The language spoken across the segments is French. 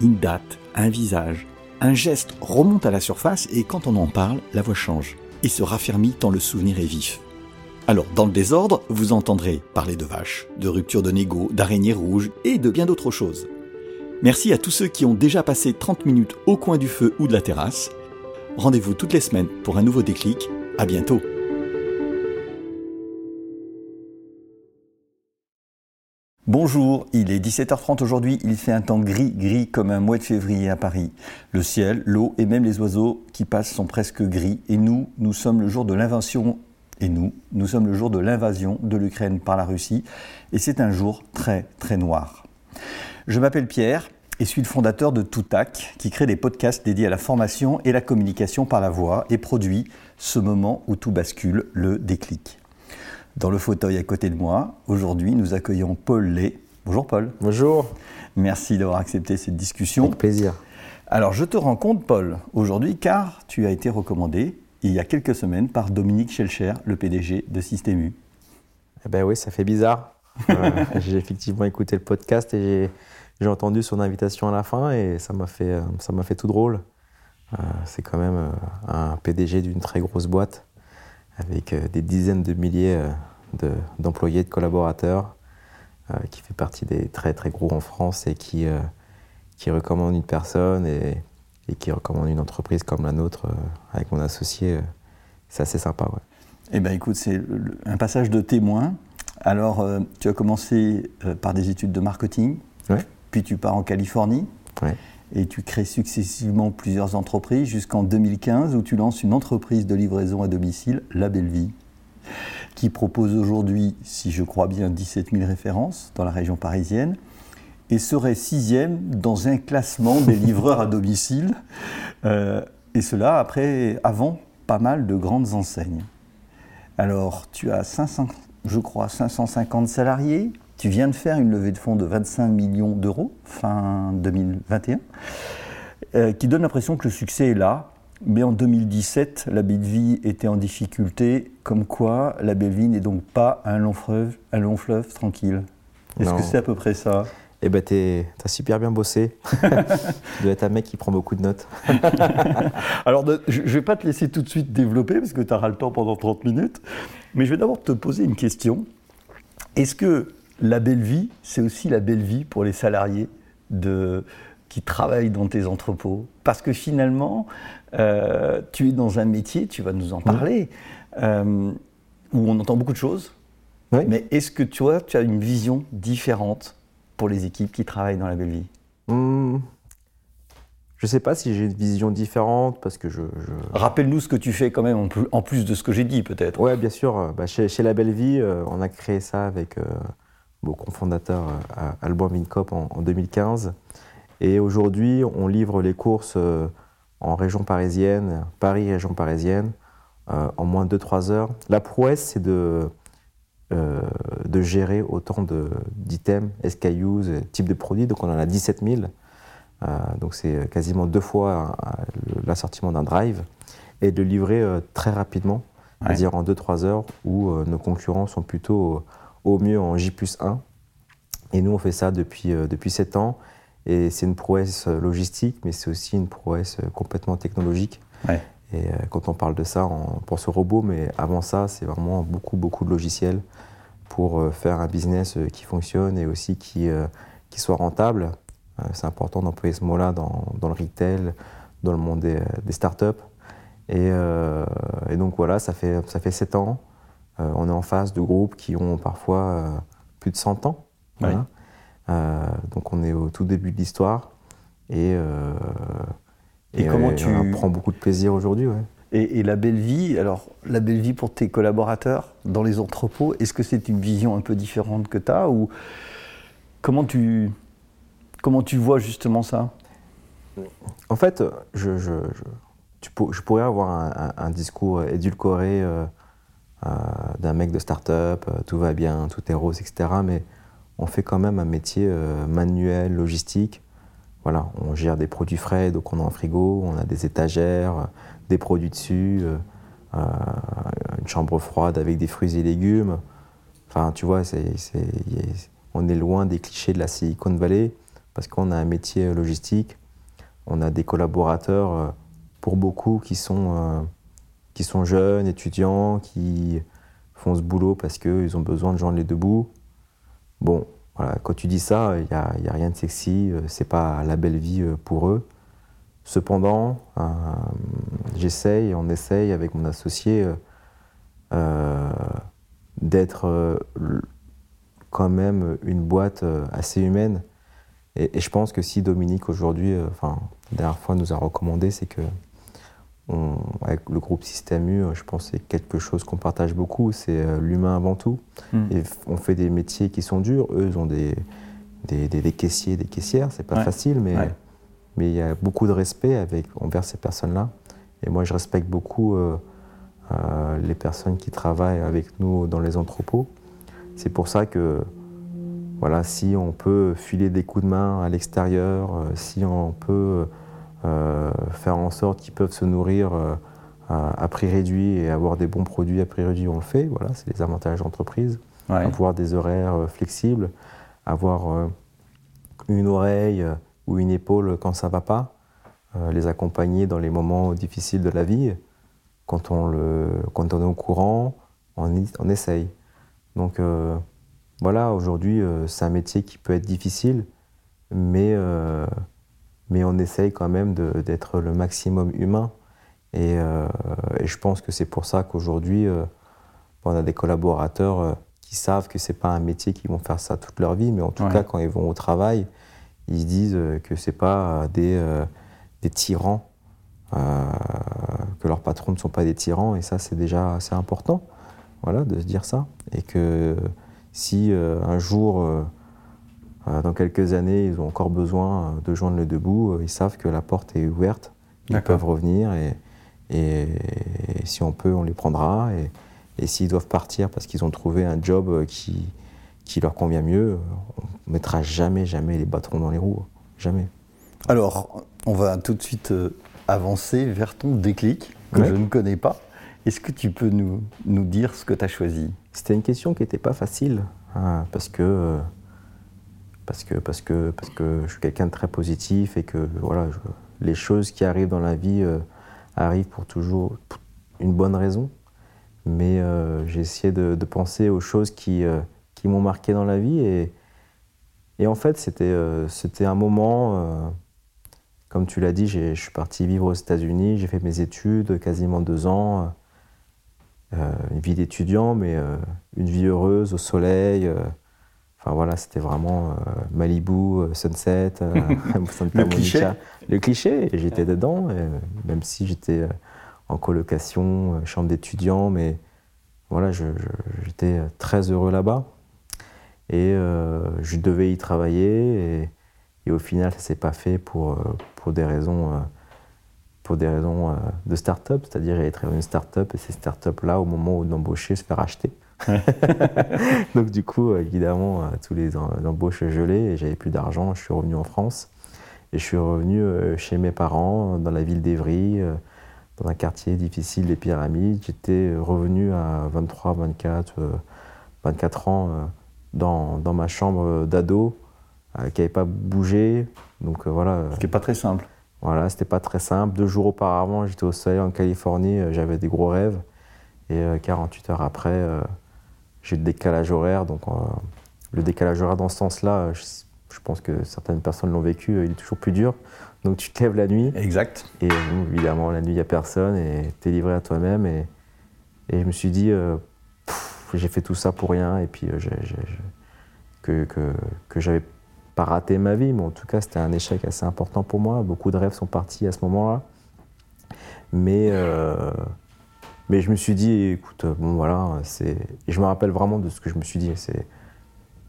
Une date, un visage, un geste remonte à la surface et quand on en parle, la voix change et se raffermit tant le souvenir est vif. Alors, dans le désordre, vous entendrez parler de vaches, de rupture de négo, d'araignées rouges et de bien d'autres choses. Merci à tous ceux qui ont déjà passé 30 minutes au coin du feu ou de la terrasse. Rendez-vous toutes les semaines pour un nouveau déclic. À bientôt. Bonjour, il est 17h30 aujourd'hui, il fait un temps gris, gris comme un mois de février à Paris. Le ciel, l'eau et même les oiseaux qui passent sont presque gris et nous, nous sommes le jour de l'invasion et nous, nous sommes le jour de l'invasion de l'Ukraine par la Russie et c'est un jour très très noir. Je m'appelle Pierre et suis le fondateur de Toutac qui crée des podcasts dédiés à la formation et la communication par la voix et produit ce moment où tout bascule, le déclic. Dans le fauteuil à côté de moi, aujourd'hui, nous accueillons Paul Lay. Bonjour Paul. Bonjour. Merci d'avoir accepté cette discussion. Avec plaisir. Alors, je te rencontre, Paul, aujourd'hui, car tu as été recommandé il y a quelques semaines par Dominique Schelcher, le PDG de Système U. Eh ben oui, ça fait bizarre. Euh, j'ai effectivement écouté le podcast et j'ai entendu son invitation à la fin et ça m'a fait, ça m'a fait tout drôle. Euh, c'est quand même euh, un PDG d'une très grosse boîte avec euh, des dizaines de milliers euh, d'employés, de, collaborateurs, euh, qui fait partie des très très gros en France et qui, qui recommande une personne et, et, qui recommande une entreprise comme la nôtre avec mon associé. c'est assez sympa. Ouais. Eh bien écoute, c'est un passage de témoin. Alors, tu as commencé par des études de marketing, ouais. puis tu pars en Californie. Ouais et tu crées successivement plusieurs entreprises jusqu'en 2015 où tu lances une entreprise de livraison à domicile, La Belle Vie, qui propose aujourd'hui, si je crois bien, 17 000 références dans la région parisienne et serait sixième dans un classement des livreurs à domicile, euh, et cela après, avant pas mal de grandes enseignes. Alors, tu as 500, je crois, 550 salariés, tu viens de faire une levée de fonds de 25 millions d'euros fin 2021, euh, qui donne l'impression que le succès est là. Mais en 2017, la belle vie était en difficulté, comme quoi la belle vie n'est donc pas un long fleuve, un long fleuve tranquille. Est-ce que c'est à peu près ça? Eh ben, t'as super bien bossé. tu dois être un mec qui prend beaucoup de notes. Alors, je ne vais pas te laisser tout de suite développer parce que tu auras le temps pendant 30 minutes. Mais je vais d'abord te poser une question. Est-ce que la belle vie, c'est aussi la belle vie pour les salariés de, qui travaillent dans tes entrepôts. Parce que finalement, euh, tu es dans un métier, tu vas nous en parler, euh, où on entend beaucoup de choses. Mais est-ce que tu, vois, tu as une vision différente pour les équipes qui travaillent dans la belle vie? Mmh. Je ne sais pas si j'ai une vision différente parce que je. Rappelle-nous ce que tu fais quand même en plus de ce que j'ai dit peut-être. Oui, bien sûr. Bah, chez, chez, La Belle Vie, euh, on a créé ça avec mon cofondateur euh, Alban Mincop en, 2015. Et aujourd'hui, on livre les courses euh, en région parisienne, Paris, région parisienne, euh, en moins de 2-3 heures. La prouesse, c'est de, de gérer autant d'items, SKUs, types de produits. Donc on en a 17 000. donc c'est quasiment deux fois l'assortiment d'un drive. Et de livrer très rapidement, c'est-à-dire en 2-3 heures, où nos concurrents sont plutôt au mieux en J 1. Et nous, on fait ça depuis, euh, depuis 7 ans. Et c'est une prouesse euh, logistique, mais c'est aussi une prouesse euh, complètement technologique. Et quand on parle de ça, on pense au robot, mais avant ça, c'est vraiment beaucoup, beaucoup de logiciels pour faire un business qui fonctionne et aussi qui, qui soit rentable. C'est important d'employer ce mot-là dans, dans, le retail, dans le monde des, des startups. Et, et, donc voilà, ça fait, ça fait 7 ans. Euh, on est en face de groupes qui ont parfois euh, plus de 100 ans. Euh, donc on est au tout début de l'histoire. Et, et, comment tu on prend beaucoup de plaisir aujourd'hui. Et, la belle vie, alors la belle vie pour tes collaborateurs dans les entrepôts, est-ce que c'est une vision un peu différente que tu as ou comment tu, comment tu vois justement ça? En fait, je, je, je, je pourrais avoir un, un, discours édulcoré d'un mec de start-up, euh, tout va bien, tout est rose, etc. Mais on fait quand même un métier manuel, logistique. Voilà, on gère des produits frais, donc on a un frigo, on a des étagères, des produits dessus, une chambre froide avec des fruits et légumes. Enfin, tu vois, c'est, on est loin des clichés de la Silicon Valley parce qu'on a un métier logistique, on a des collaborateurs, euh, pour beaucoup, qui sont, euh, qui sont jeunes, étudiants, qui font ce boulot parce qu'ils ont besoin de joindre les deux bouts. Bon, voilà, quand tu dis ça, il n'y a, rien de sexy, euh, c'est pas la belle vie pour eux. Cependant, j'essaye, on essaye avec mon associé d'être quand même une boîte assez humaine et, je pense que si Dominique aujourd'hui, euh, enfin, la dernière fois nous a recommandé, c'est que avec le groupe Système U, je pense que c'est quelque chose qu'on partage beaucoup, c'est euh, l'humain avant tout. Hmm. Et on fait des métiers qui sont durs. Eux, ils ont des, des, des, caissiers, des caissières. C'est pas facile, mais mais il y a beaucoup de respect avec, envers ces personnes-là. Et moi, je respecte beaucoup euh, les personnes qui travaillent avec nous dans les entrepôts. C'est pour ça que voilà, si on peut filer des coups de main à l'extérieur, euh, si on peut euh, faire en sorte qu'ils peuvent se nourrir euh, à, prix réduit et avoir des bons produits à prix réduit, on le fait. Voilà, c'est les avantages d'entreprise. Avoir des horaires flexibles, avoir une oreille ou une épaule quand ça ne va pas, les accompagner dans les moments difficiles de la vie. Quand on, le, quand on est au courant, on, on essaye. Donc, voilà, aujourd'hui, euh, c'est un métier qui peut être difficile, mais, euh, mais on essaye quand même d'être le maximum humain. Euh, et, je pense que c'est pour ça qu'aujourd'hui, on a des collaborateurs qui savent que c'est pas un métier qu'ils vont faire ça toute leur vie, mais en tout cas, quand ils vont au travail, ils se disent que c'est pas des, des tyrans, que leurs patrons ne sont pas des tyrans, et ça, c'est déjà assez important, voilà, de se dire ça, et que si euh, un jour, euh, euh, dans quelques années, ils ont encore besoin de joindre le debout, ils savent que la porte est ouverte, ils peuvent revenir et, et, si on peut, on les prendra. Et, et s'ils doivent partir parce qu'ils ont trouvé un job qui, qui leur convient mieux, on ne mettra jamais, jamais les bâtons dans les roues. Jamais. Alors, on va tout de suite avancer vers ton déclic, que je ne connais pas. Est-ce que tu peux nous, nous dire ce que tu as choisi? C'était une question qui n'était pas facile, hein, parce, que, parce, que, parce, que, parce que je suis quelqu'un de très positif et que voilà, les choses qui arrivent dans la vie euh, arrivent pour toujours une bonne raison. Mais euh, j'ai essayé de, penser aux choses qui, euh, qui m'ont marqué dans la vie. Et, et en fait, c'était c'était un moment comme tu l'as dit, je suis parti vivre aux États-Unis, j'ai fait mes études, quasiment deux ans. Une vie d'étudiant, mais une vie heureuse au soleil. Euh, enfin voilà, c'était vraiment Malibu, Sunset, Santa le Cliché. Le cliché, et j'étais dedans, même si j'étais en colocation, chambre d'étudiant, mais voilà, j'étais très heureux là-bas. Et je devais y travailler, et, et au final, ça s'est pas fait pour, pour des raisons pour des raisons euh, de start-up, c'est-à-dire être une start-up et ces start-up-là, au moment où d'embaucher, se faire acheter. Donc du coup, euh, évidemment, euh, tous les embauches gelées et j'avais plus d'argent, je suis revenu en France et je suis revenu chez mes parents dans la ville d'Evry, dans un quartier difficile des Pyramides. J'étais revenu à 23, 24, 24 ans dans, dans ma chambre d'ado qui n'avait pas bougé. Donc voilà. Ce qui n'est pas très simple. Voilà, c'était pas très simple. Deux jours auparavant, j'étais au soleil en Californie, euh, j'avais des gros rêves. Et 48 euh, heures après, euh, j'ai le décalage horaire. Donc, le décalage horaire dans ce sens-là, je, pense que certaines personnes l'ont vécu, il est toujours plus dur. Donc, tu te lèves la nuit. Exact. Et évidemment, la nuit, il n'y a personne et tu es livré à toi-même. Et, et, je me suis dit, j'ai fait tout ça pour rien. Et puis, que, que, que j'avais pas raté ma vie, mais en tout cas, c'était un échec assez important pour moi. Beaucoup de rêves sont partis à ce moment-là. Mais, euh, mais je me suis dit, écoute, bon voilà, c'est. Je me rappelle vraiment de ce que je me suis dit, c'est,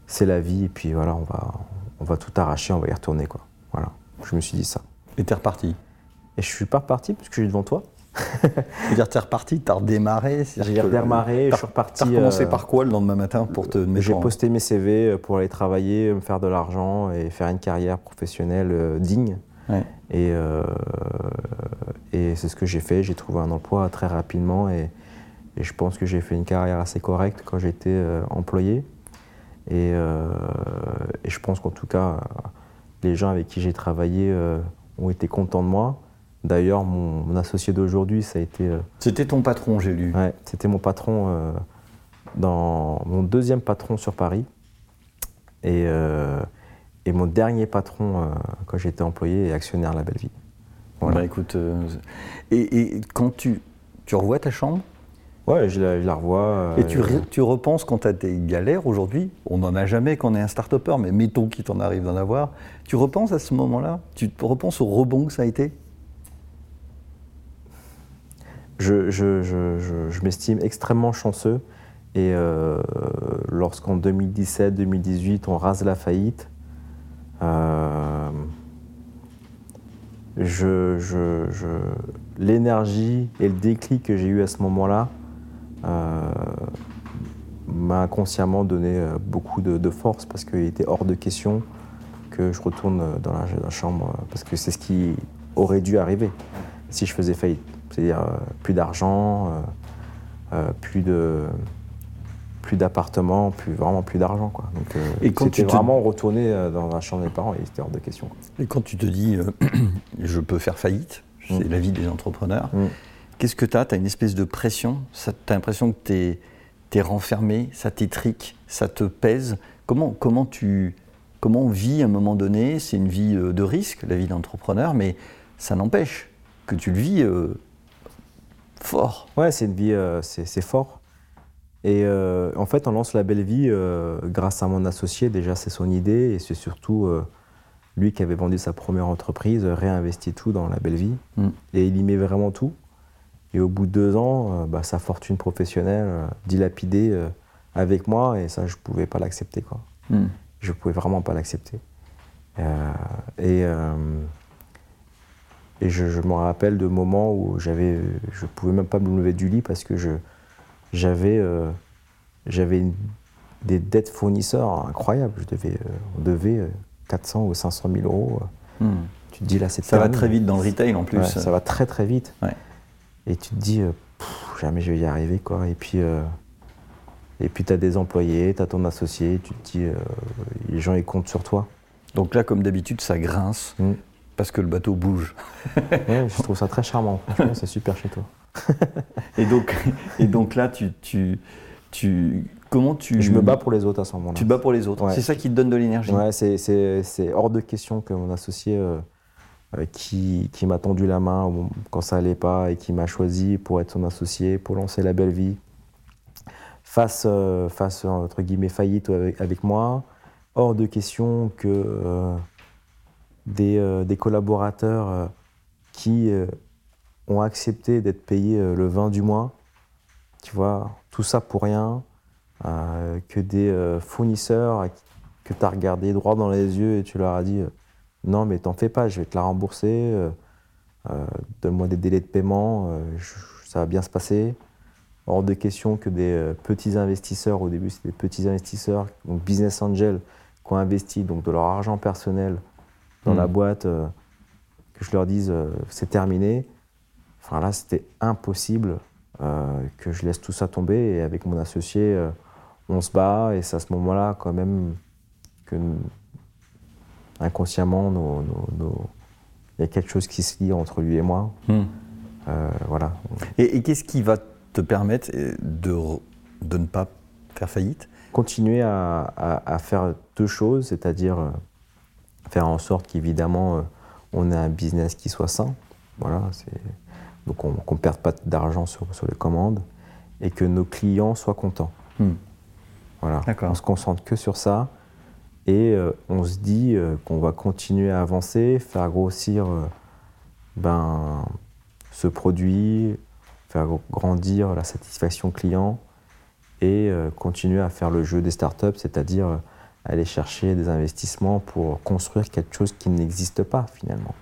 c'est la vie, et puis voilà, on va, on va tout arracher, on va y retourner, quoi. Voilà, je me suis dit ça. Et t'es reparti Et je suis pas reparti parce que je suis devant toi. C'est-à-dire, t'es reparti, t'as redémarré J'ai redémarré, je suis reparti. T'as recommencé euh, par quoi le lendemain matin pour te mettre J'ai posté mes CV euh, pour aller travailler, me faire de l'argent et faire une carrière professionnelle euh, Et, et c'est ce que j'ai fait. J'ai trouvé un emploi très rapidement et, et je pense que j'ai fait une carrière assez correcte quand j'étais employé. Et, et, je pense qu'en tout cas, les gens avec qui j'ai travaillé ont été contents de moi. D'ailleurs, mon, associé d'aujourd'hui, ça a été. Euh, c'était ton patron, j'ai lu. Ouais, c'était mon patron, euh, dans mon deuxième patron sur Paris. Et, euh, et mon dernier patron quand j'étais employé et actionnaire La Belle Vie. Voilà. Bah, écoute, et, quand tu, tu revois ta chambre? Ouais, je la, revois. Et tu, tu, repenses quand tu as des galères aujourd'hui? On n'en a jamais quand on est un start-upper, mais mettons qu'il t'en arrive d'en avoir. Tu repenses à ce moment-là? Tu repenses au rebond que ça a été? Je, m'estime extrêmement chanceux. Et euh, lorsqu'en 2017-2018, on rase la faillite, euh, l'énergie et le déclic que j'ai eu à ce moment-là euh, m'a inconsciemment donné beaucoup de, force parce qu'il était hors de question que je retourne dans la chambre parce que c'est ce qui aurait dû arriver si je faisais faillite. C'est-à-dire euh, plus d'argent, euh, euh, plus de plus d'appartements, plus vraiment plus d'argent quoi. Donc et quand tu vraiment retourné dans la chambre des parents, et c'était hors de question. Et quand tu te dis je peux faire faillite, c'est mm. la vie des entrepreneurs. Mm. Qu'est-ce que tu as Tu as une espèce de pression, tu as l'impression que tu es, es, renfermé, ça t'étrique, ça te pèse? Comment, comment, tu, comment on vit à un moment donné? C'est une vie de risque, la vie d'entrepreneur, mais ça n'empêche que tu le vis Fort. Ouais, c'est une vie, euh, c'est fort. Et euh, en fait, on lance la belle vie euh, grâce à mon associé. Déjà, c'est son idée et c'est surtout lui qui avait vendu sa première entreprise, réinvesti tout dans la belle vie. Mm. Et il y met vraiment tout. Et au bout de deux ans, bah, sa fortune professionnelle dilapidée avec moi et ça, je ne pouvais pas l'accepter. quoi. Mm. Je ne pouvais vraiment pas l'accepter. et et je, me rappelle de moments où j'avais, je pouvais même pas me lever du lit parce que je, j'avais, euh, j'avais des dettes fournisseurs incroyables. Je devais, euh, on devait 400 euh, ou 500 000 euros. Hmm. Tu te dis là, c'est ça va très vite dans le retail en plus. ça va très très vite. Et tu te dis, jamais je vais y arriver quoi. Et puis, et puis tu as des employés, tu as ton associé, tu te dis, les gens ils comptent sur toi. Donc là, comme d'habitude, ça grince. Hmm. Parce que le bateau bouge. je trouve ça très charmant. Franchement, c'est super chez toi. et, donc, et donc là, tu, tu, tu, comment tu. Je me bats pour les autres à ce moment-là. Tu bats pour les autres. C'est ça qui te donne de l'énergie. Ouais, c'est hors de question que mon associé euh, euh, qui, qui m'a tendu la main quand ça allait pas et qui m'a choisi pour être son associé, pour lancer la belle vie, face, euh, face entre guillemets faillite avec, avec, moi. Hors de question que euh, des, collaborateurs qui ont accepté d'être payés le 20 du mois. Tu vois, tout ça pour rien. que des fournisseurs que tu as regardé droit dans les yeux et tu leur as dit non mais t'en fais pas, je vais te la rembourser, donne-moi des délais de paiement, ça va bien se passer. Hors de question que des petits investisseurs, au début c'était des petits investisseurs, donc business angels, qui ont investi donc de leur argent personnel dans la hmm. boîte, euh, que je leur dise euh, c'est terminé. Enfin là, c'était impossible euh, que je laisse tout ça tomber. Et avec mon associé, on se bat. Et c'est à ce moment-là, quand même, que inconsciemment, il y a quelque chose qui se lie entre lui et moi. Hmm. voilà. Et, qu'est-ce qui va te permettre de, de ne pas faire faillite? Continuer à, à, faire deux choses, c'est-à-dire faire en sorte qu'évidemment, euh, on ait un business qui soit sain. Voilà, donc on ne perde pas d'argent sur, sur, les commandes et que nos clients soient contents. Hmm. Voilà. On se concentre que sur ça et euh, on se dit euh, qu'on va continuer à avancer, faire grossir ben, ce produit, faire grandir la satisfaction client et continuer à faire le jeu des startups, c'est-à-dire aller chercher des investissements pour construire quelque chose qui n'existe pas finalement.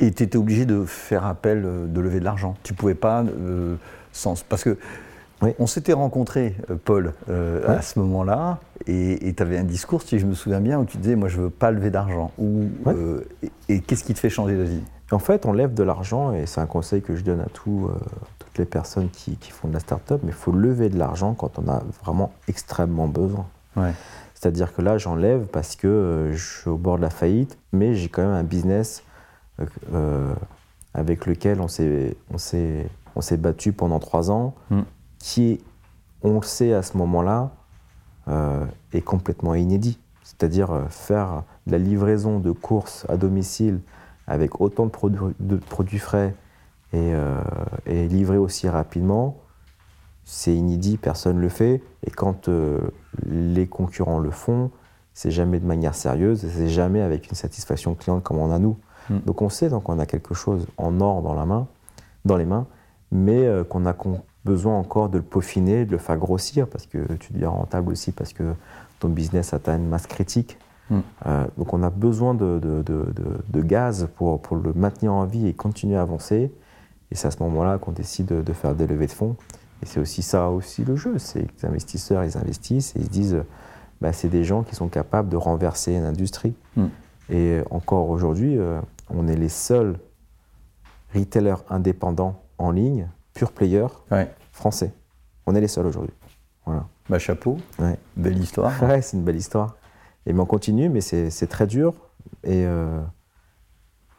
Et tu étais obligé de faire appel, euh, de lever de l'argent. Tu pouvais pas, euh, sans, parce que on s'était rencontrés, euh, Paul, à ce moment-là, et tu avais un discours, si je me souviens bien, où tu disais, moi je veux pas lever d'argent. et, qu'est-ce qui te fait changer d'avis? En fait, on lève de l'argent, et c'est un conseil que je donne à toutes les personnes qui, font de la start-up, mais il faut lever de l'argent quand on a vraiment extrêmement besoin. C'est-à-dire que là, j'enlève parce que je suis au bord de la faillite, mais j'ai quand même un business euh, avec lequel on s'est, on, s'est, on s'est battu pendant trois ans, mm. qui, on le sait à ce moment-là, euh, est complètement inédit. C'est-à-dire euh, faire de la livraison de courses à domicile avec autant de produits, de produits frais et, et livrer aussi rapidement, c'est inédit, personne ne le fait. Et quand les concurrents le font, c'est jamais de manière sérieuse, c'est jamais avec une satisfaction client comme on a nous. Mm. Donc on sait qu'on a quelque chose en or dans, la main, dans les mains, mais euh, qu'on a besoin encore de le peaufiner, de le faire grossir, parce que tu deviens rentable aussi, parce que ton business atteint une masse critique. Mm. Euh, donc on a besoin de, gaz pour, le maintenir en vie et continuer à avancer. Et c'est à ce moment-là qu'on décide de, faire des levées de fonds. Et c'est aussi ça aussi le jeu, c'est que les investisseurs, ils investissent et ils se disent, bah, c'est des gens qui sont capables de renverser une industrie. Mm. Et encore aujourd'hui, euh, on est les seuls retailers indépendants en ligne, pure player, français. On est les seuls aujourd'hui. Voilà. Bah, chapeau, belle histoire. Ouais, c'est une belle histoire. Et mais on continue, mais c'est très dur. Et euh,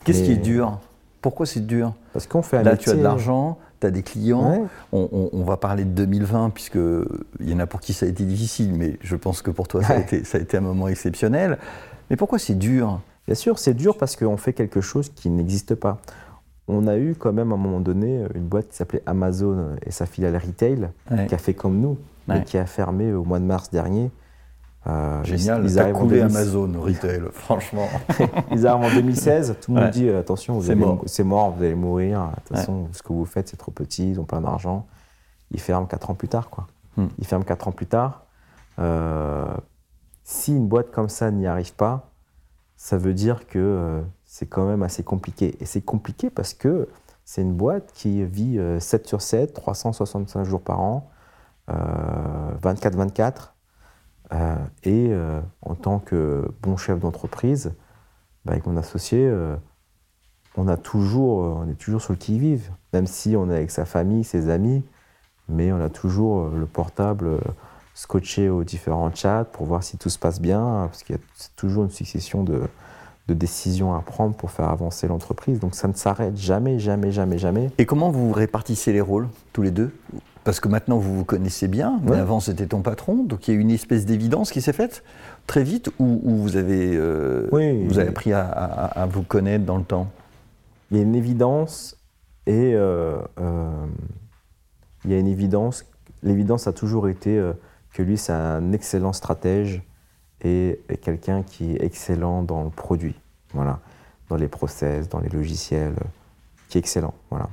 Qu'est-ce qui est dur? Pourquoi c'est dur? Parce qu'on fait un Là, tu as de l'argent, tu as des clients. On, va parler de 2020, puisqu'il y en a pour qui ça a été difficile, mais je pense que pour toi, ça, a été, ça a été un moment exceptionnel. Mais pourquoi c'est dur? Bien sûr, c'est dur parce qu'on fait quelque chose qui n'existe pas. On a eu quand même à un moment donné une boîte qui s'appelait Amazon et sa filiale retail, qui a fait comme nous, mais qui a fermé au mois de mars dernier. Euh, Génial, ils, ils coulé Amazon retail, franchement. ils arrivent en 2016, tout le monde dit euh, attention, c'est mort. mort. vous allez mourir, attention, ce que vous faites c'est trop petit, ils ont plein d'argent. Ils ferment 4 ans plus tard. Quoi. Hmm. Ils ferment 4 ans plus tard. Euh, si une boîte comme ça n'y arrive pas, ça veut dire que euh, c'est quand même assez compliqué. Et c'est compliqué parce que c'est une boîte qui vit 7 euh, sur 7, 365 jours par an, 24-24. Euh, et en tant que bon chef d'entreprise, bah, avec mon associé, on, a toujours, on est toujours sur le qui-vive, même si on est avec sa famille, ses amis, mais on a toujours le portable scotcher aux différents chats pour voir si tout se passe bien, parce qu'il y a toujours une succession de, décisions à prendre pour faire avancer l'entreprise. Donc ça ne s'arrête jamais, jamais, jamais, jamais. Et comment vous répartissez les rôles, tous les deux? Parce que maintenant vous vous connaissez bien, mais avant c'était ton patron, donc il y a une espèce d'évidence qui s'est faite très vite, ou, vous, avez, euh, vous avez appris à, vous connaître dans le temps? Il y a une évidence, et euh, euh, il y a une évidence, l'évidence a toujours été que lui, c'est un excellent stratège et, quelqu'un qui est excellent dans le produit, voilà, dans les process, dans les logiciels, qui est excellent, voilà.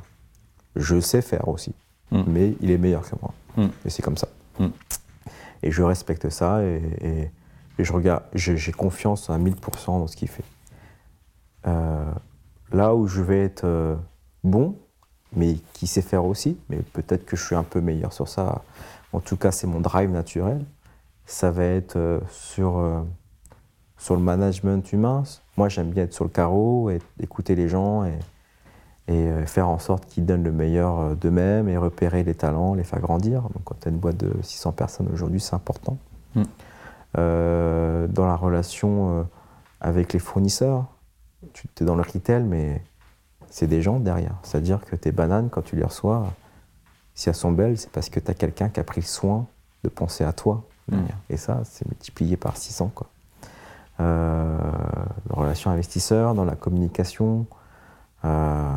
Je sais faire aussi, hmm. mais il est meilleur que moi. Hmm. Et c'est comme ça. Hmm. Et je respecte ça et, je regarde, j'ai confiance à 1000% dans ce qu'il fait. Euh, là où je vais être euh, bon, mais qui sait faire aussi, mais peut-être que je suis un peu meilleur sur ça en tout cas c'est mon drive naturel, ça va être euh, sur, euh, sur le management humain. Moi j'aime bien être sur le carreau, et écouter les gens et, et euh, faire en sorte qu'ils donnent le meilleur d'eux-mêmes et repérer les talents, les faire grandir. Donc quand tu as une boîte de 600 personnes aujourd'hui, c'est important. Mm. dans la relation avec les fournisseurs, tu es dans le retail, mais c'est des gens derrière. C'est-à-dire que tes bananes, quand tu les reçois, si elles sont belles, c'est parce que tu as quelqu'un qui a pris le soin de penser à toi. Mm. Et ça, c'est multiplié par 600. Quoi. Euh, la relation investisseur, dans la communication. Euh,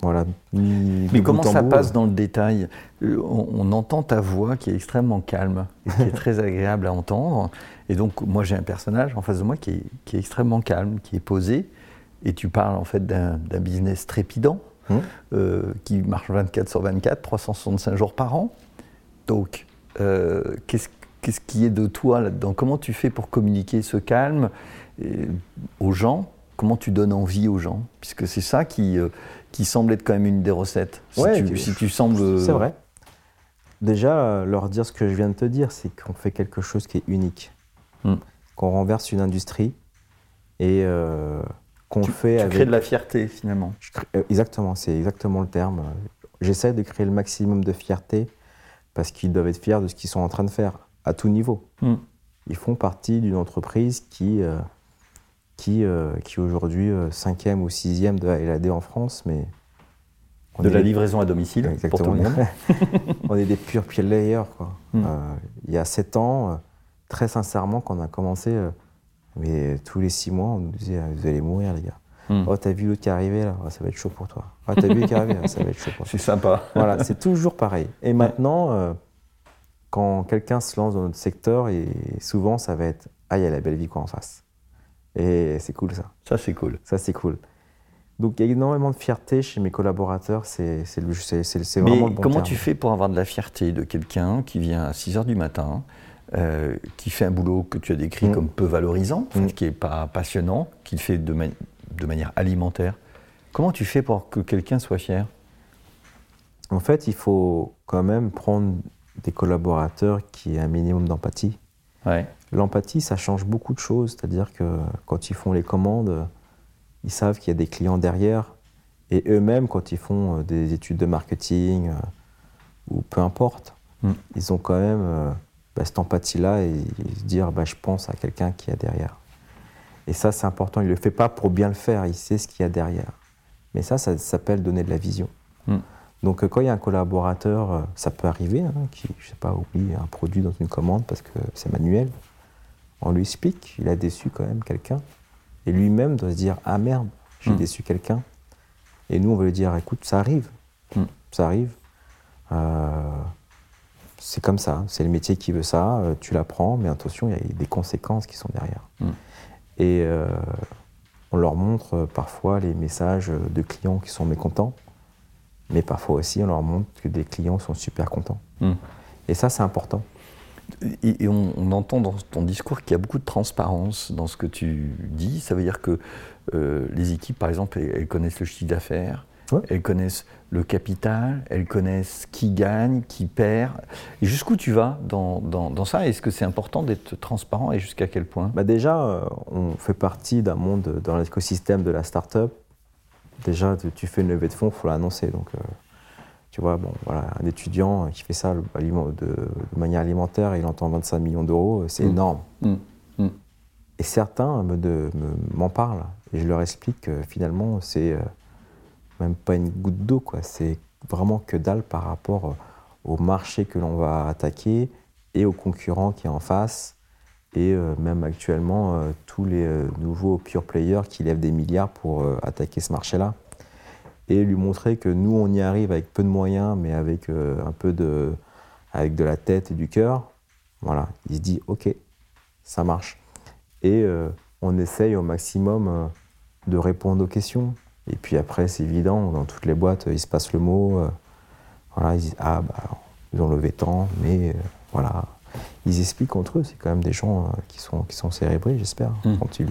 voilà, Mais comment ça passe dans le détail? On, entend ta voix qui est extrêmement calme et qui est très agréable à entendre. Et donc, moi, j'ai un personnage en face de moi qui est, qui est, extrêmement calme, qui est posé. Et tu parles en fait d'un business trépidant. Hum. Euh, qui marche 24 sur 24, 365 jours par an. Donc, euh, qu'est-ce qui est de toi là-dedans? Comment tu fais pour communiquer ce calme aux gens? Comment tu donnes envie aux gens? Puisque c'est ça qui, euh, qui semble être quand même une des recettes. Si, Ouais, tu, tu- si tu sembles. C'est vrai. Déjà, euh, leur dire ce que je viens de te dire, c'est qu'on fait quelque chose qui est unique. Hmm. Qu'on renverse une industrie et euh, qu'on fait tu avec. crées de la fierté finalement. Crée- euh, Exactement, c'est exactement le terme. J'essaie de créer le maximum de fierté parce qu'ils doivent être fiers de ce qu'ils sont en train de faire à tout niveau. Hmm. Ils font partie d'une entreprise qui, euh, qui, euh, qui aujourd'hui euh, cinquième ou sixième de la LAD en France, mais De la livraison à domicile pour tout Exactement. le monde. on est des purs players. Quoi. Hmm. Euh, il y a sept ans, très sincèrement, quand on a commencé, mais tous les six mois, on nous disait ah, Vous allez mourir, les gars. Hmm. Oh, t'as vu l'autre qui est arrivé là? Ah, Ça va être chaud pour toi. Ah, t'as vu l'autre qui est arrivé? Ça va être chaud pour toi. C'est sympa. Voilà, c'est toujours pareil. Et maintenant, euh, quand quelqu'un se lance dans notre secteur, et souvent, ça va être Ah, il y a la belle vie quoi en face. Et c'est cool ça. Ça, c'est cool. Ça, c'est cool. Donc, il y a énormément de fierté chez mes collaborateurs. C'est c'est Mais vraiment le bon comment terme. tu fais pour avoir de la fierté de quelqu'un qui vient à 6 h du matin, euh, qui fait un boulot que tu as décrit Mm. comme peu valorisant, Mm. qui n'est pas passionnant, qui le fait de, ma- de manière alimentaire Comment tu fais pour que quelqu'un soit fier? En fait, il faut quand même prendre des collaborateurs qui aient un minimum d'empathie. Ouais. L'empathie, ça change beaucoup de choses. C'est-à-dire que quand ils font les commandes, ils savent qu'il y a des clients derrière. Et eux-mêmes, quand ils font euh, des études de marketing euh, ou peu importe, Mm. ils ont quand même bah, cette empathie-là et se disent bah, je pense à quelqu'un qui est derrière. Et ça, c'est important. Il ne le fait pas pour bien le faire, il sait ce qu'il y a derrière. Mais ça, ça s'appelle donner de la vision. Mm. Donc, euh, quand il y a un collaborateur, euh, ça peut arriver, hein, qui, je sais pas, oublie un produit dans une commande parce que c'est manuel. On lui explique, il a déçu quand même quelqu'un. Et lui-même doit se dire Ah merde, j'ai Mm. déçu quelqu'un. Et nous, on va lui dire Écoute, ça arrive. Mm. Ça arrive. Euh, c'est comme ça, c'est le métier qui veut ça, euh, tu l'apprends, mais attention, il y a des conséquences qui sont derrière. Mm. Et euh, on leur montre euh, parfois les messages de clients qui sont mécontents, mais parfois aussi on leur montre que des clients sont super contents. Mm. Et ça, c'est important. Et, et on, on entend dans ton discours qu'il y a beaucoup de transparence dans ce que tu dis. Ça veut dire que euh, les équipes, par exemple, elles, elles connaissent le chiffre d'affaires, Ouais. elles connaissent le capital, elles connaissent qui gagne, qui perd. Et jusqu'où tu vas dans, dans- dans ça? Est-ce que c'est important d'être transparent et jusqu'à quel point? Bah déjà, euh, on fait partie d'un monde dans l'écosystème de la start-up. Déjà, tu- fais une levée de fonds, il faut l'annoncer. Donc, euh, tu vois, bon, voilà, un étudiant qui fait ça de, de manière alimentaire, il entend 25 millions d'euros, c'est Mm. énorme. Mm. Mm. Et certains me de- me- m'en parlent et je leur explique que finalement, c'est euh, même pas une goutte d'eau, quoi. C'est vraiment que dalle par rapport euh, au marché que l'on va attaquer et aux concurrents qui est en face. Et euh, même actuellement, euh, tous les nouveaux pure players qui lèvent des milliards pour attaquer ce marché-là. Et lui montrer que nous, on y arrive avec peu de moyens, mais avec un peu de, avec de la tête et du cœur. Voilà, il se dit, ok, ça marche. Et on essaye au maximum de répondre aux questions. Et puis après, c'est évident, dans toutes les boîtes, euh, il se passe le mot. euh, voilà, ils disent Ah, bah, ils ont levé tant, mais euh, voilà. Ils expliquent entre eux, c'est quand même des gens euh, qui, sont, qui sont cérébrés, j'espère, Mm. quand ils.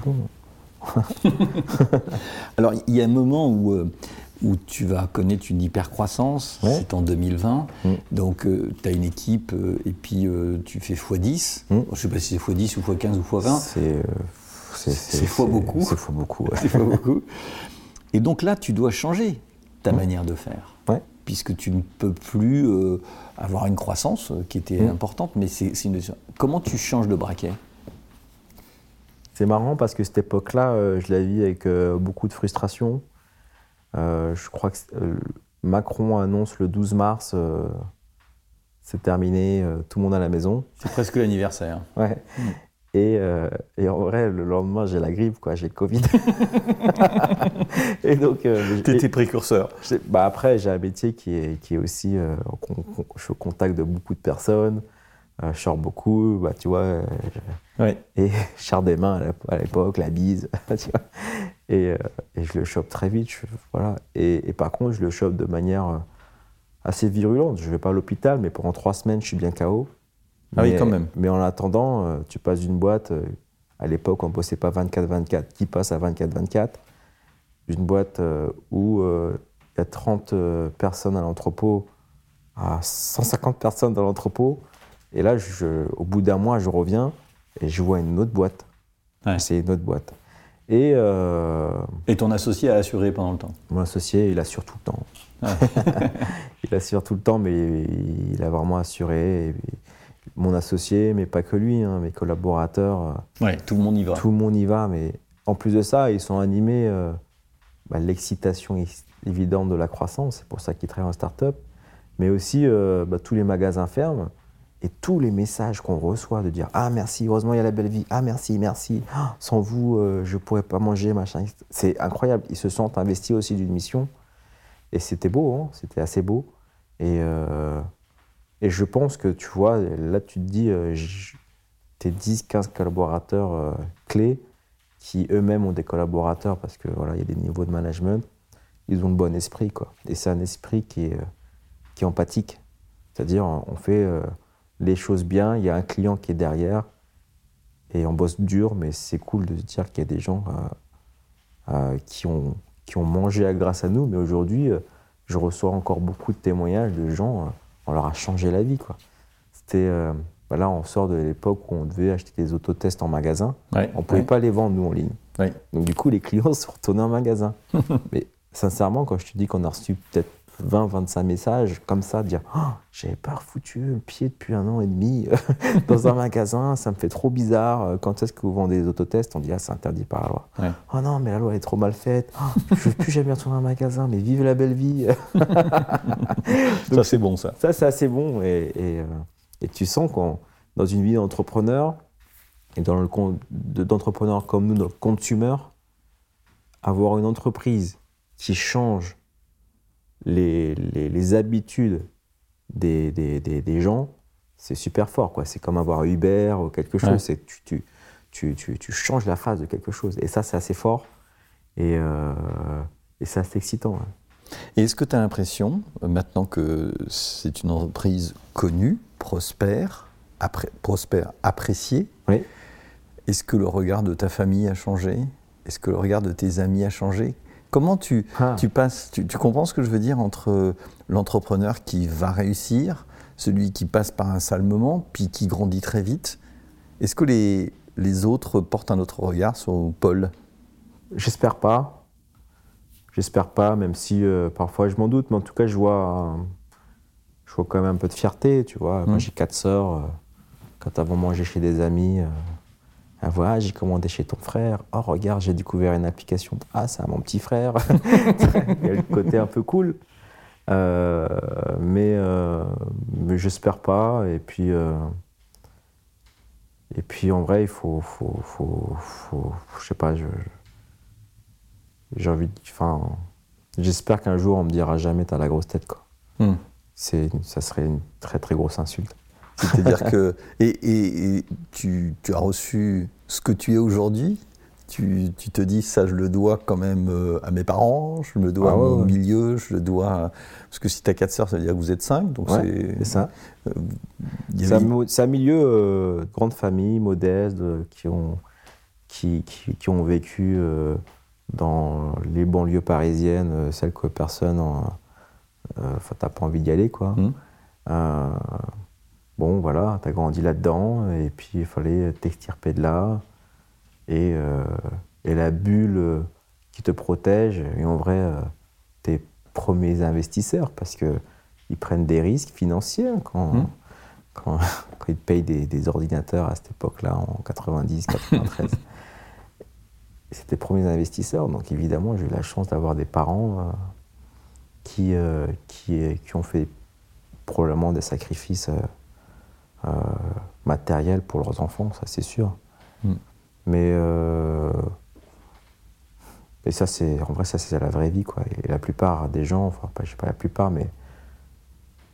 Alors, il y a un moment où, où tu vas connaître une hypercroissance, Ouais. c'est en 2020. Mm. Donc, tu as une équipe euh, et puis euh, tu fais x10. Mm. Je ne sais pas si c'est x10 ou x15 ou x20. C'est fois beaucoup. C'est fois beaucoup. ouais. Beaucoup. Et donc là, tu dois changer ta manière de faire. Ouais. Puisque tu ne peux plus euh, avoir une croissance euh, qui était Mm. importante, mais c'est une. Comment tu changes de braquet? C'est marrant parce que cette époque-là, euh, je la vis avec euh, beaucoup de frustration. Euh, je crois que euh, Macron annonce le 12 mars, euh, c'est terminé, euh, tout le monde à la maison. C'est presque l'anniversaire. Ouais. Et, euh, et en vrai, le lendemain, j'ai la grippe, quoi, j'ai le Covid. et donc, euh, et- précurseur. bah après, j'ai un métier qui est, qui est aussi. euh, con- con- je suis au contact de beaucoup de personnes, euh, je sors beaucoup, bah, tu vois. Ouais. et je serre des mains à l'ép- à l'époque, la bise, tu vois. Et, et je le chope très vite, je- voilà. Et, et par contre, je le chope de manière assez virulente. Je vais pas à l'hôpital, mais pendant trois semaines, je suis bien KO. Ah oui, Mais- quand même. Mais en attendant, euh, tu passes d'une boîte, euh, À l'époque, on ne bossait pas 24-24. Qui passe à 24-24 Une boîte euh, où il y a 30 personnes à l'entrepôt, à 150 personnes dans l'entrepôt. Et là, je, au bout d'un mois, je reviens et je vois une autre boîte. C'est une autre boîte. Et, et ton associé a assuré pendant le temps? Mon associé, il assure tout le temps. il assure tout le temps, mais il a vraiment assuré. Mon associé, mais pas que lui, hein, mes collaborateurs. Euh, ouais, tout le monde y va. Tout le monde y va, mais en plus de ça, ils sont animés euh, bah, l'excitation évidente de la croissance. C'est pour ça qu'ils travaillent en start-up. Mais aussi, euh, bah, tous les magasins ferment. Et tous les messages qu'on reçoit de dire Ah merci, heureusement il y a la belle vie, ah merci, merci, ah, sans vous je ne pourrais pas manger, machin. C'est incroyable. Ils se sentent investis aussi d'une mission. Et c'était beau, hein, c'était assez beau. Et, euh, et je pense que, tu vois, là, tu te dis, euh, tes 10-15 collaborateurs euh, clés, qui eux-mêmes ont des collaborateurs, parce que voilà, il y a des niveaux de management, ils ont le bon esprit, quoi. Et c'est un esprit qui est, qui est empathique. C'est-à-dire, on fait les choses bien, il y a un client qui est derrière, et on bosse dur, mais c'est cool de se dire qu'il y a des gens qui ont qui ont mangé grâce à nous, mais aujourd'hui, euh, je reçois encore beaucoup de témoignages de gens, euh, on leur a changé la vie. Quoi. C'était, euh, bah là, on sort de l'époque où on devait acheter des autotests en magasin. on ne pouvait pas les vendre, nous, en ligne. Donc, du coup, les clients sont retournés en magasin. mais sincèrement, quand je te dis qu'on a reçu peut-être 20, 25 messages comme ça, dire oh, J'avais pas foutu le pied depuis un an et demi euh, dans un magasin, ça me fait trop bizarre. Euh, quand est-ce que vous vendez des autotests? On dit Ah, c'est interdit par la loi. Oh non, mais la loi est trop mal faite. Oh, je ne veux plus jamais retourner dans un magasin, mais vive la belle vie. ça, c'est bon, ça. Ça, c'est assez bon. Et, et, euh, et tu sens qu'on, dans une vie d'entrepreneur, et dans le compte d'entrepreneur comme nous, dans le consumer, avoir une entreprise qui change les, les, habitudes des, des, des, gens, c'est super fort. quoi. C'est comme avoir Uber ou quelque chose. C'est tu, tu, tu, tu, changes la phase de quelque chose. Et ça, c'est assez fort. Et, euh, et c'est assez excitant. Et est-ce que tu as l'impression, maintenant que c'est une entreprise connue, prospère, prospère appréciée, oui. est-ce que le regard de ta famille a changé? Est-ce que le regard de tes amis a changé? Comment tu, ah. tu passes, tu, comprends ce que je veux dire entre l'entrepreneur qui va réussir, celui qui passe par un sale moment, puis qui grandit très vite? Est-ce que les, les autres portent un autre regard sur Paul? J'espère pas. J'espère pas, même si euh, parfois je m'en doute, mais en tout cas, je vois, je vois quand même un peu de fierté, tu vois. Moi, mmh. j'ai quatre sœurs. Euh, quand elles vont manger chez des amis, euh, ah, voilà, j'ai commandé chez ton frère. Oh, regarde, j'ai découvert une application. Ah, c'est à mon petit frère. Il y a le côté un peu cool. Euh, mais, euh, mais j'espère pas. Et puis, euh, et puis, en vrai, il faut. faut, faut, faut je sais pas, j'ai envie de. Enfin, j'espère qu'un jour, on me dira jamais t'as la grosse tête, quoi. Hmm. Ça serait une très, très grosse insulte. C'est-à-dire que. Et, tu, as reçu ce que tu es aujourd'hui. Tu, te dis, ça, je le dois quand même euh, à mes parents, je le dois ah au milieu, je le dois. Parce que si tu as quatre sœurs, ça veut dire que vous êtes cinq. Donc c'est ça. Euh, c'est un, milieu, euh, grande famille, modeste, qui, ont, qui, qui, ont vécu dans les banlieues parisiennes, celles que personne. t'as pas envie d'y aller, quoi. Mmh bon, voilà, tu as grandi là-dedans, et puis il fallait t'extirper de là. Et, euh, et, la bulle qui te protège, et en vrai, euh, tes premiers investisseurs, parce qu'ils prennent des risques financiers hein, quand, mmh. quand, ils te payent des, ordinateurs à cette époque-là, en 90, 93. C'était tes premiers investisseurs, donc évidemment, j'ai eu la chance d'avoir des parents euh, qui, qui, qui, ont fait probablement des sacrifices euh, matériel pour leurs enfants, ça c'est sûr. Mm. Mais euh, et ça c'est en vrai ça c'est la vraie vie quoi. Et la plupart des gens, enfin pas, je sais pas la plupart, mais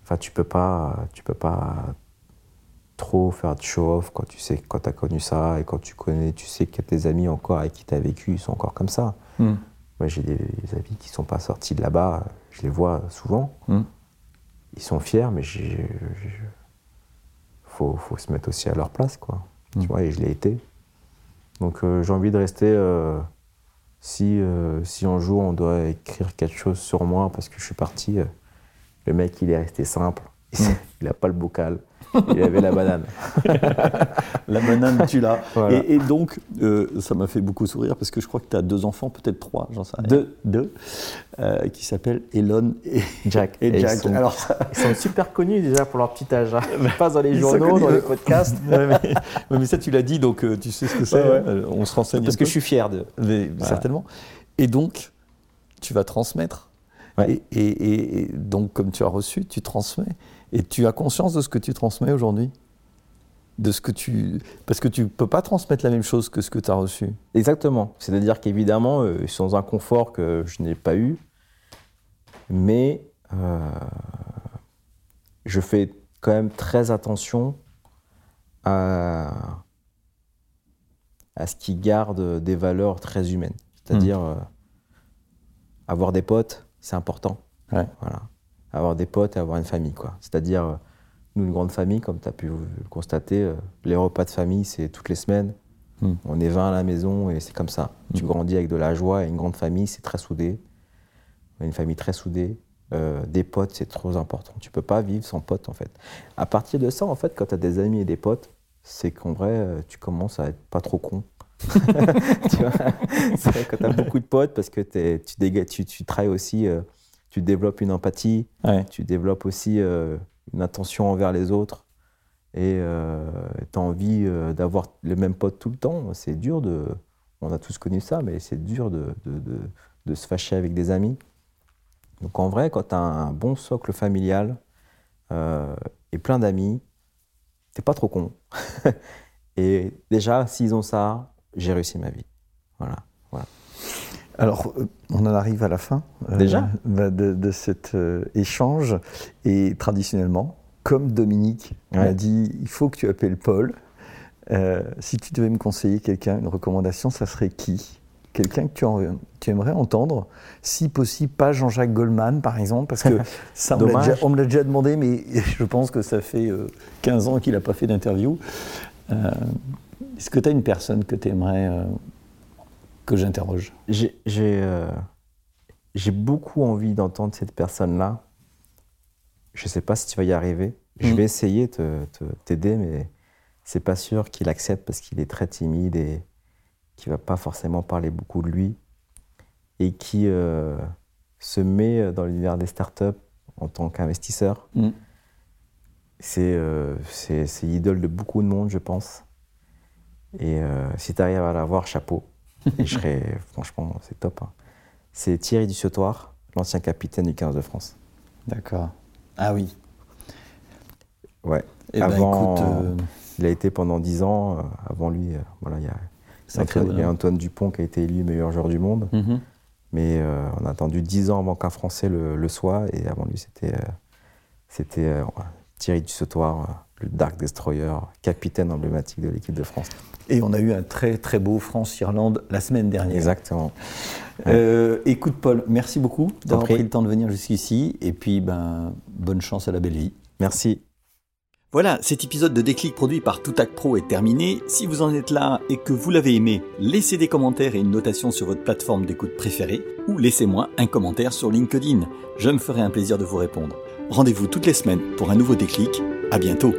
enfin tu peux pas tu peux pas trop faire de show off quand tu sais quand tu as connu ça et quand tu connais tu sais que tes amis encore avec qui tu as vécu ils sont encore comme ça. Mm. Moi j'ai des, amis qui sont pas sortis de là-bas, je les vois souvent. Mm. Ils sont fiers mais j'ai faut, faut se mettre aussi à leur place, quoi. Tu mm. vois, et je l'ai été. Donc j'ai envie de rester. si, si un jour on doit écrire quelque chose sur moi parce que je suis parti, le mec il est resté simple. Mm. Il n'a pas le bocal. Il avait la banane. la banane, tu l'as. Et, donc, euh, ça m'a fait beaucoup sourire parce que je crois que tu as deux enfants, peut-être trois, j'en sais rien. Deux. Deux, euh, qui s'appellent Elon et Jack. Et, Jack. Ils sont, Alors, ils sont super connus déjà pour leur petit âge. Hein. Pas dans les journaux, dans les podcasts. mais, ça, tu l'as dit, donc euh, tu sais ce que c'est. On se renseigne. Parce que je suis fier de. Certainement. Et donc, tu vas transmettre. Et, et, donc, comme tu as reçu, tu transmets. Et tu as conscience de ce que tu transmets aujourd'hui? De ce que tu parce que tu peux pas transmettre la même chose que ce que tu as reçu. Exactement. C'est-à-dire qu'évidemment, euh, ils sont dans un confort que je n'ai pas eu, mais euh, je fais quand même très attention à, à ce qui garde des valeurs très humaines. C'est-à-dire hmm. euh, avoir des potes, c'est important. Voilà avoir des potes et avoir une famille. quoi. C'est-à-dire, euh, nous, une grande famille, comme tu as pu le constater, euh, les repas de famille, c'est toutes les semaines. Hmm. On est 20 à la maison et c'est comme ça. Tu hmm. grandis avec de la joie et une grande famille, c'est très soudé. Une famille très soudée. Euh, des potes, c'est trop important. Tu peux pas vivre sans potes, en fait. À partir de ça, en fait, quand tu as des amis et des potes, c'est qu'en vrai, tu commences à être pas trop con. tu vois? C'est quand tu as beaucoup de potes, parce que tu, tu, tu travailles aussi tu développes une empathie, tu développes aussi euh, une attention envers les autres et euh, tu as envie euh, d'avoir les mêmes potes tout le temps. C'est dur de. On a tous connu ça, mais c'est dur de, de, se fâcher avec des amis. Donc en vrai, quand tu as un bon socle familial et plein d'amis, t'es pas trop con. et déjà, s'ils ont ça, j'ai réussi ma vie. Voilà. voilà. Alors, euh, on en arrive à la fin euh, Déjà bah, de, cet euh, échange. Et traditionnellement, comme Dominique m'a dit, il faut que tu appelles Paul. si tu devais me conseiller quelqu'un, une recommandation, ça serait qui? Quelqu'un que tu, aimerais entendre, si possible, pas Jean-Jacques Goldman, par exemple, parce que ça, on me l'a déjà, demandé, mais je pense que ça fait 15 ans qu'il n'a pas fait d'interview. Est-ce que tu as une personne que tu aimerais que j'interroge euh, J'ai beaucoup envie d'entendre cette personne-là. Je ne sais pas si tu vas y arriver. Je mm. vais essayer de t'aider, mais c'est pas sûr qu'il accepte parce qu'il est très timide et qu'il va pas forcément parler beaucoup de lui et qui euh, se met dans l'univers des startups en tant qu'investisseur. Mm. Euh, c'est l'idole de beaucoup de monde, je pense. Et si tu arrives à l'avoir, chapeau je serais, franchement, c'est top. Hein. C'est Thierry Dussautoir, l'ancien capitaine du 15 de France. D'accord. Ah oui. Ouais. Eh ben, euh, il a été pendant 10 ans. Euh, avant lui, euh, voilà, il y a, Antoine Dupont qui a été élu meilleur joueur du monde. Mm-hmm. Mais on a attendu 10 ans avant qu'un Français le, soit. Et avant lui, c'était c'était Thierry Dussautoir, le Dark Destroyer, capitaine emblématique de l'équipe de France. Et on a eu un très très beau France-Irlande la semaine dernière. Exactement. Euh, écoute Paul, merci beaucoup d'avoir pris le temps de venir jusqu'ici. Et puis ben, bonne chance à la belle vie. Merci. Voilà, cet épisode de Déclic produit par Toutac Pro est terminé. Si vous en êtes là et que vous l'avez aimé, laissez des commentaires et une notation sur votre plateforme d'écoute préférée ou laissez-moi un commentaire sur LinkedIn. Je me ferai un plaisir de vous répondre. Rendez-vous toutes les semaines pour un nouveau déclic. À bientôt.